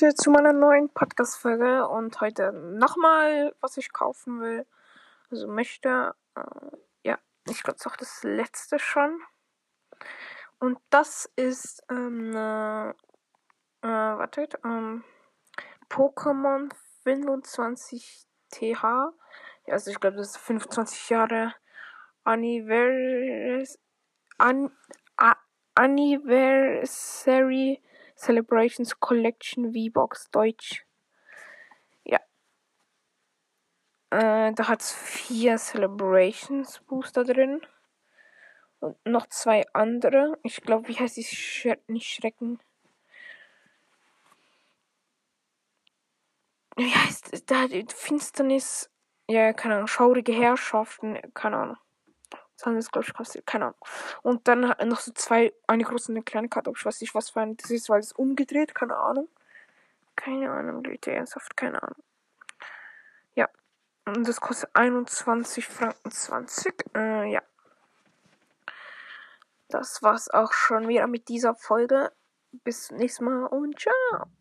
Leute zu meiner neuen Podcast-Folge und heute nochmal, was ich kaufen will. Also möchte. Äh, ja, ich glaube, es auch das letzte schon. Und das ist, ähm, äh, äh, wartet, ähm, Pokémon 25 TH. Ja, also ich glaube, das ist 25 Jahre Anniversary. An, Anniversary Celebrations Collection V-Box Deutsch. Ja. Äh, da hat es vier Celebrations Booster drin. Und noch zwei andere. Ich glaube, wie heißt die? Sch nicht Schrecken. Wie heißt? Da, Finsternis. Ja, keine Ahnung. Schaurige Herrschaften. Keine Ahnung. Das ist, glaube ich, kostet. Keine Ahnung. Und dann noch so zwei, eine große und eine kleine Karte. Ich weiß nicht, was für ein das ist, weil es umgedreht. Keine Ahnung. Keine Ahnung, Leute. Ernsthaft, keine Ahnung. Ja. Und das kostet 21 Franken 20. Äh, ja. Das war's auch schon wieder mit dieser Folge. Bis zum nächsten Mal und ciao.